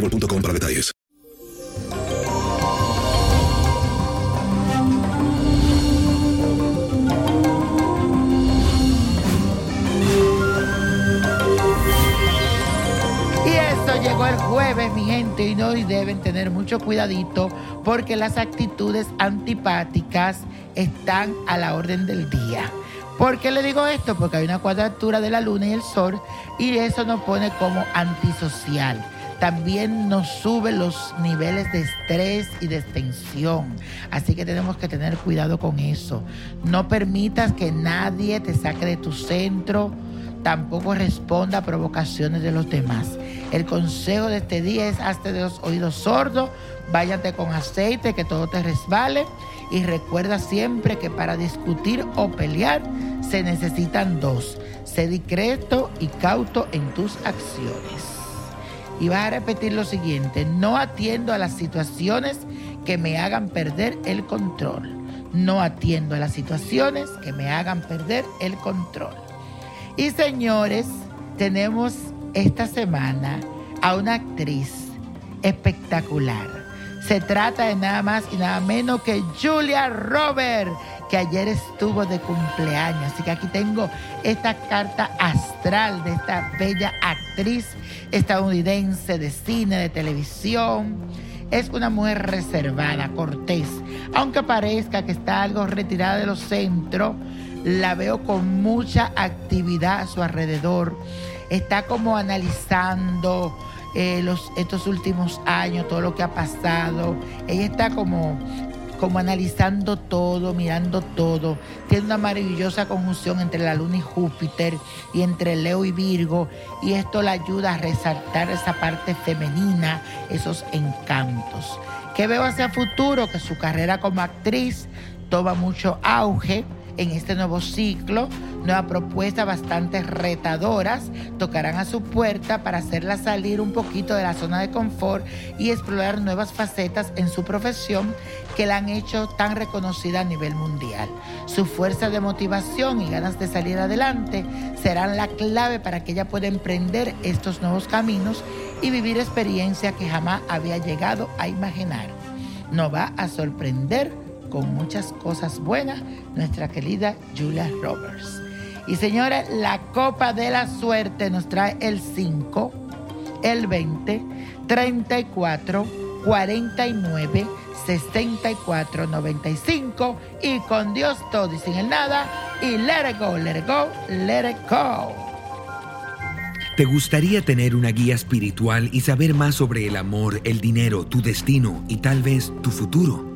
boostmobile.com para detalles. Y eso llegó el jueves, mi gente, y hoy deben tener mucho cuidadito porque las actitudes antipáticas están a la orden del día. ¿Por qué le digo esto? Porque hay una cuadratura de la luna y el sol y eso nos pone como antisocial. También nos sube los niveles de estrés y de tensión. Así que tenemos que tener cuidado con eso. No permitas que nadie te saque de tu centro tampoco responda a provocaciones de los demás. El consejo de este día es hazte de los oídos sordos, váyate con aceite, que todo te resbale y recuerda siempre que para discutir o pelear se necesitan dos. Sé discreto y cauto en tus acciones. Y vas a repetir lo siguiente, no atiendo a las situaciones que me hagan perder el control. No atiendo a las situaciones que me hagan perder el control. Y señores, tenemos esta semana a una actriz espectacular. Se trata de nada más y nada menos que Julia Robert, que ayer estuvo de cumpleaños. Así que aquí tengo esta carta astral de esta bella actriz estadounidense de cine, de televisión. Es una mujer reservada, cortés. Aunque parezca que está algo retirada de los centros, la veo con mucha actividad a su alrededor. Está como analizando eh, los, estos últimos años, todo lo que ha pasado. Ella está como, como analizando todo, mirando todo. Tiene una maravillosa conjunción entre la Luna y Júpiter y entre Leo y Virgo. Y esto la ayuda a resaltar esa parte femenina, esos encantos. ¿Qué veo hacia futuro? Que su carrera como actriz toma mucho auge en este nuevo ciclo. Nuevas propuestas bastante retadoras tocarán a su puerta para hacerla salir un poquito de la zona de confort y explorar nuevas facetas en su profesión que la han hecho tan reconocida a nivel mundial. Su fuerza de motivación y ganas de salir adelante serán la clave para que ella pueda emprender estos nuevos caminos y vivir experiencias que jamás había llegado a imaginar. Nos va a sorprender con muchas cosas buenas nuestra querida Julia Roberts. Y señores, la copa de la suerte nos trae el 5, el 20, 34, 49, 64, 95 y con Dios todo y sin el nada y let it go, let it go, let it go. ¿Te gustaría tener una guía espiritual y saber más sobre el amor, el dinero, tu destino y tal vez tu futuro?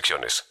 restricciones.